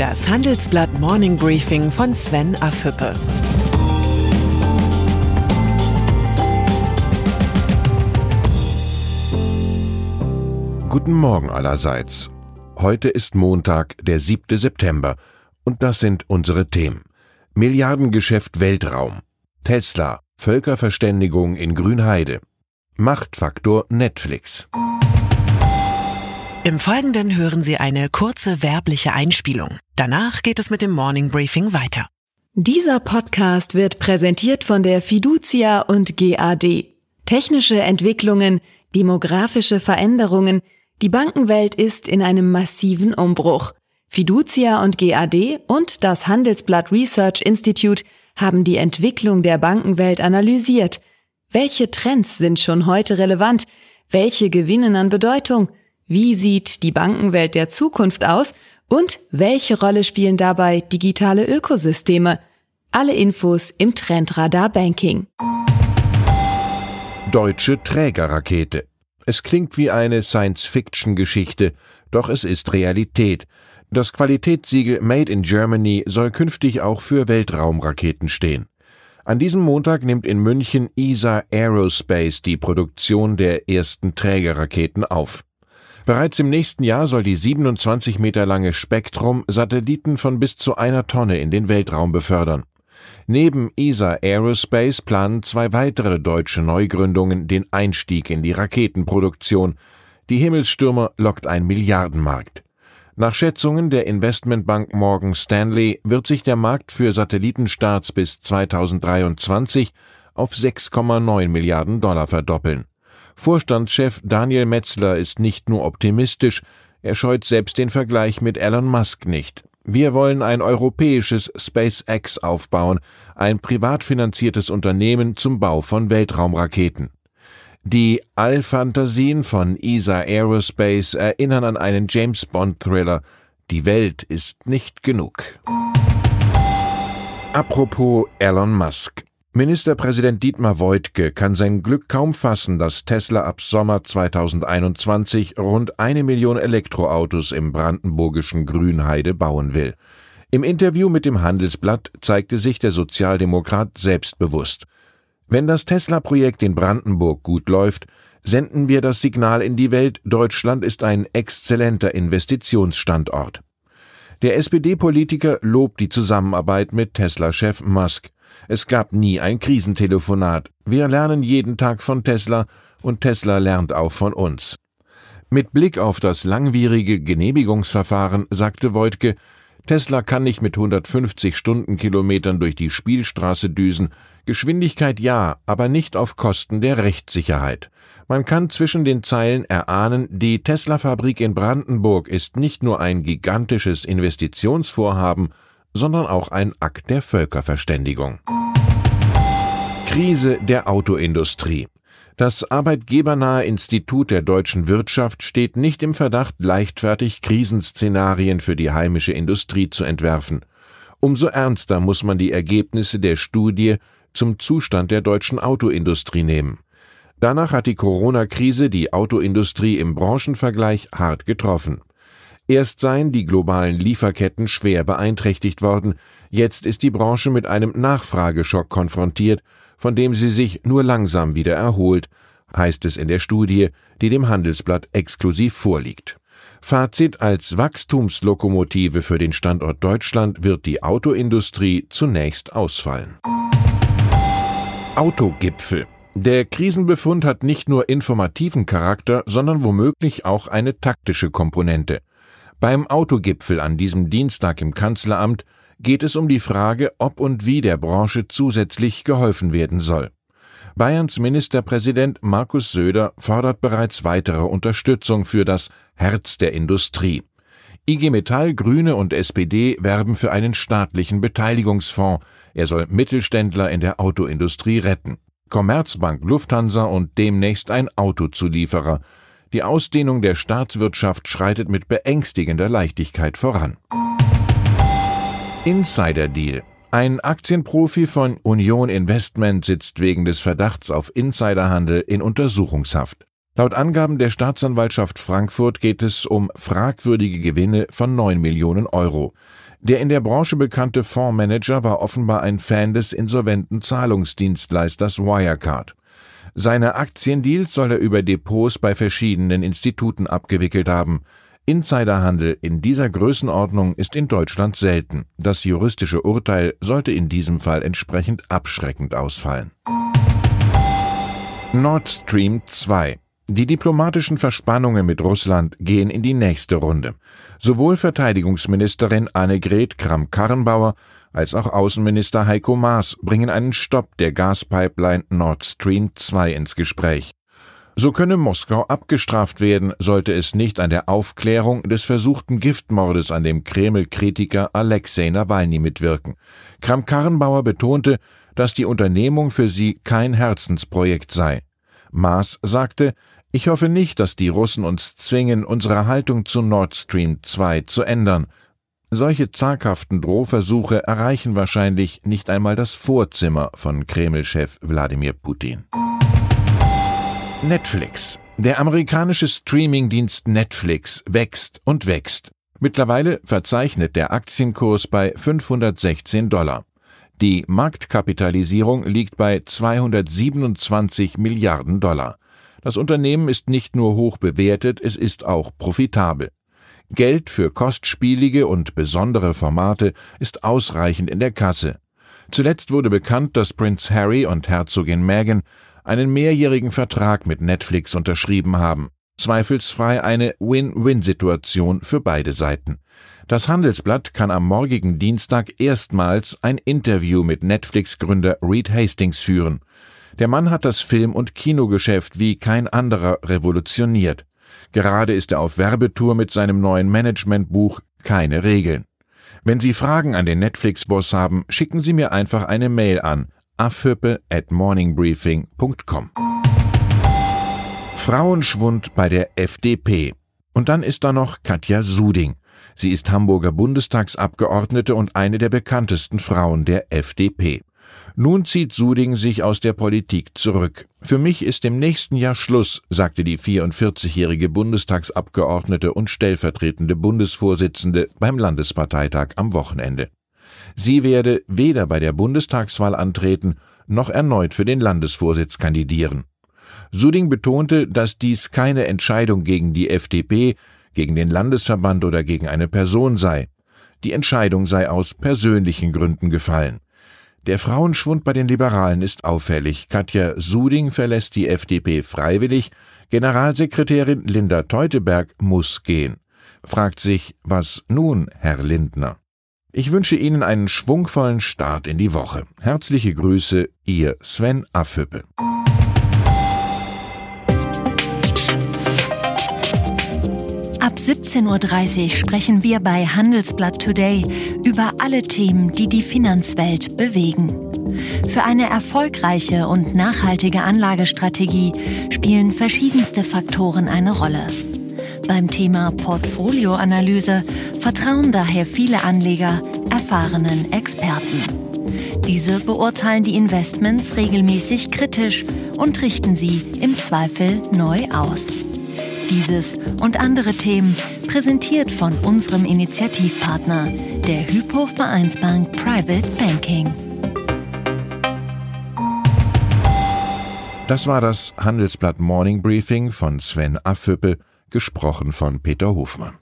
Das Handelsblatt Morning Briefing von Sven Afüppe. Guten Morgen allerseits. Heute ist Montag, der 7. September, und das sind unsere Themen. Milliardengeschäft Weltraum. Tesla. Völkerverständigung in Grünheide. Machtfaktor Netflix. Im Folgenden hören Sie eine kurze werbliche Einspielung. Danach geht es mit dem Morning Briefing weiter. Dieser Podcast wird präsentiert von der Fiducia und GAD. Technische Entwicklungen, demografische Veränderungen, die Bankenwelt ist in einem massiven Umbruch. Fiducia und GAD und das Handelsblatt Research Institute haben die Entwicklung der Bankenwelt analysiert. Welche Trends sind schon heute relevant? Welche gewinnen an Bedeutung? Wie sieht die Bankenwelt der Zukunft aus? Und welche Rolle spielen dabei digitale Ökosysteme? Alle Infos im Trendradar Banking. Deutsche Trägerrakete. Es klingt wie eine Science-Fiction-Geschichte, doch es ist Realität. Das Qualitätssiegel Made in Germany soll künftig auch für Weltraumraketen stehen. An diesem Montag nimmt in München ESA Aerospace die Produktion der ersten Trägerraketen auf. Bereits im nächsten Jahr soll die 27 Meter lange Spektrum Satelliten von bis zu einer Tonne in den Weltraum befördern. Neben ESA Aerospace planen zwei weitere deutsche Neugründungen den Einstieg in die Raketenproduktion. Die Himmelsstürmer lockt ein Milliardenmarkt. Nach Schätzungen der Investmentbank Morgan Stanley wird sich der Markt für Satellitenstarts bis 2023 auf 6,9 Milliarden Dollar verdoppeln. Vorstandschef Daniel Metzler ist nicht nur optimistisch, er scheut selbst den Vergleich mit Elon Musk nicht. Wir wollen ein europäisches SpaceX aufbauen, ein privat finanziertes Unternehmen zum Bau von Weltraumraketen. Die Allfantasien von ESA Aerospace erinnern an einen James Bond Thriller. Die Welt ist nicht genug. Apropos Elon Musk. Ministerpräsident Dietmar Woidke kann sein Glück kaum fassen, dass Tesla ab Sommer 2021 rund eine Million Elektroautos im brandenburgischen Grünheide bauen will. Im Interview mit dem Handelsblatt zeigte sich der Sozialdemokrat selbstbewusst. Wenn das Tesla-Projekt in Brandenburg gut läuft, senden wir das Signal in die Welt, Deutschland ist ein exzellenter Investitionsstandort. Der SPD-Politiker lobt die Zusammenarbeit mit Tesla-Chef Musk. Es gab nie ein Krisentelefonat. Wir lernen jeden Tag von Tesla und Tesla lernt auch von uns. Mit Blick auf das langwierige Genehmigungsverfahren sagte Voigtke, Tesla kann nicht mit 150 Stundenkilometern durch die Spielstraße düsen. Geschwindigkeit ja, aber nicht auf Kosten der Rechtssicherheit. Man kann zwischen den Zeilen erahnen, die Tesla-Fabrik in Brandenburg ist nicht nur ein gigantisches Investitionsvorhaben, sondern auch ein Akt der Völkerverständigung. Krise der Autoindustrie. Das arbeitgebernahe Institut der deutschen Wirtschaft steht nicht im Verdacht, leichtfertig Krisenszenarien für die heimische Industrie zu entwerfen. Umso ernster muss man die Ergebnisse der Studie zum Zustand der deutschen Autoindustrie nehmen. Danach hat die Corona-Krise die Autoindustrie im Branchenvergleich hart getroffen. Erst seien die globalen Lieferketten schwer beeinträchtigt worden, jetzt ist die Branche mit einem Nachfrageschock konfrontiert, von dem sie sich nur langsam wieder erholt, heißt es in der Studie, die dem Handelsblatt exklusiv vorliegt. Fazit als Wachstumslokomotive für den Standort Deutschland wird die Autoindustrie zunächst ausfallen. Autogipfel der Krisenbefund hat nicht nur informativen Charakter, sondern womöglich auch eine taktische Komponente. Beim Autogipfel an diesem Dienstag im Kanzleramt geht es um die Frage, ob und wie der Branche zusätzlich geholfen werden soll. Bayerns Ministerpräsident Markus Söder fordert bereits weitere Unterstützung für das Herz der Industrie. IG Metall, Grüne und SPD werben für einen staatlichen Beteiligungsfonds. Er soll Mittelständler in der Autoindustrie retten. Commerzbank, Lufthansa und demnächst ein Autozulieferer. Die Ausdehnung der Staatswirtschaft schreitet mit beängstigender Leichtigkeit voran. Insider Deal. Ein Aktienprofi von Union Investment sitzt wegen des Verdachts auf Insiderhandel in Untersuchungshaft. Laut Angaben der Staatsanwaltschaft Frankfurt geht es um fragwürdige Gewinne von 9 Millionen Euro. Der in der Branche bekannte Fondsmanager war offenbar ein Fan des insolventen Zahlungsdienstleisters Wirecard. Seine Aktiendeals soll er über Depots bei verschiedenen Instituten abgewickelt haben. Insiderhandel in dieser Größenordnung ist in Deutschland selten. Das juristische Urteil sollte in diesem Fall entsprechend abschreckend ausfallen. Nord Stream 2 die diplomatischen Verspannungen mit Russland gehen in die nächste Runde. Sowohl Verteidigungsministerin Annegret Kramp-Karrenbauer als auch Außenminister Heiko Maas bringen einen Stopp der Gaspipeline Nord Stream 2 ins Gespräch. So könne Moskau abgestraft werden, sollte es nicht an der Aufklärung des versuchten Giftmordes an dem Kreml-Kritiker Alexei Nawalny mitwirken. Kramp-Karrenbauer betonte, dass die Unternehmung für sie kein Herzensprojekt sei. Maas sagte, ich hoffe nicht, dass die Russen uns zwingen, unsere Haltung zu Nord Stream 2 zu ändern. Solche zaghaften Drohversuche erreichen wahrscheinlich nicht einmal das Vorzimmer von Kreml-Chef Wladimir Putin. Netflix. Der amerikanische Streamingdienst Netflix wächst und wächst. Mittlerweile verzeichnet der Aktienkurs bei 516 Dollar. Die Marktkapitalisierung liegt bei 227 Milliarden Dollar. Das Unternehmen ist nicht nur hoch bewertet, es ist auch profitabel. Geld für kostspielige und besondere Formate ist ausreichend in der Kasse. Zuletzt wurde bekannt, dass Prinz Harry und Herzogin Meghan einen mehrjährigen Vertrag mit Netflix unterschrieben haben. Zweifelsfrei eine Win-Win-Situation für beide Seiten. Das Handelsblatt kann am morgigen Dienstag erstmals ein Interview mit Netflix-Gründer Reed Hastings führen. Der Mann hat das Film- und Kinogeschäft wie kein anderer revolutioniert. Gerade ist er auf Werbetour mit seinem neuen Managementbuch Keine Regeln. Wenn Sie Fragen an den Netflix-Boss haben, schicken Sie mir einfach eine Mail an afhüppe at morningbriefing.com. Frauenschwund bei der FDP. Und dann ist da noch Katja Suding. Sie ist Hamburger Bundestagsabgeordnete und eine der bekanntesten Frauen der FDP. Nun zieht Suding sich aus der Politik zurück. Für mich ist im nächsten Jahr Schluss, sagte die 44-jährige Bundestagsabgeordnete und stellvertretende Bundesvorsitzende beim Landesparteitag am Wochenende. Sie werde weder bei der Bundestagswahl antreten noch erneut für den Landesvorsitz kandidieren. Suding betonte, dass dies keine Entscheidung gegen die FDP, gegen den Landesverband oder gegen eine Person sei. Die Entscheidung sei aus persönlichen Gründen gefallen. Der Frauenschwund bei den Liberalen ist auffällig. Katja Suding verlässt die FDP freiwillig. Generalsekretärin Linda Teuteberg muss gehen. Fragt sich, was nun, Herr Lindner? Ich wünsche Ihnen einen schwungvollen Start in die Woche. Herzliche Grüße, Ihr Sven Affüppe. Ab 17.30 Uhr sprechen wir bei Handelsblatt Today über alle Themen, die die Finanzwelt bewegen. Für eine erfolgreiche und nachhaltige Anlagestrategie spielen verschiedenste Faktoren eine Rolle. Beim Thema Portfolioanalyse vertrauen daher viele Anleger erfahrenen Experten. Diese beurteilen die Investments regelmäßig kritisch und richten sie im Zweifel neu aus. Dieses und andere Themen präsentiert von unserem Initiativpartner, der Hypo Vereinsbank Private Banking. Das war das Handelsblatt Morning Briefing von Sven Affüppe, gesprochen von Peter Hofmann.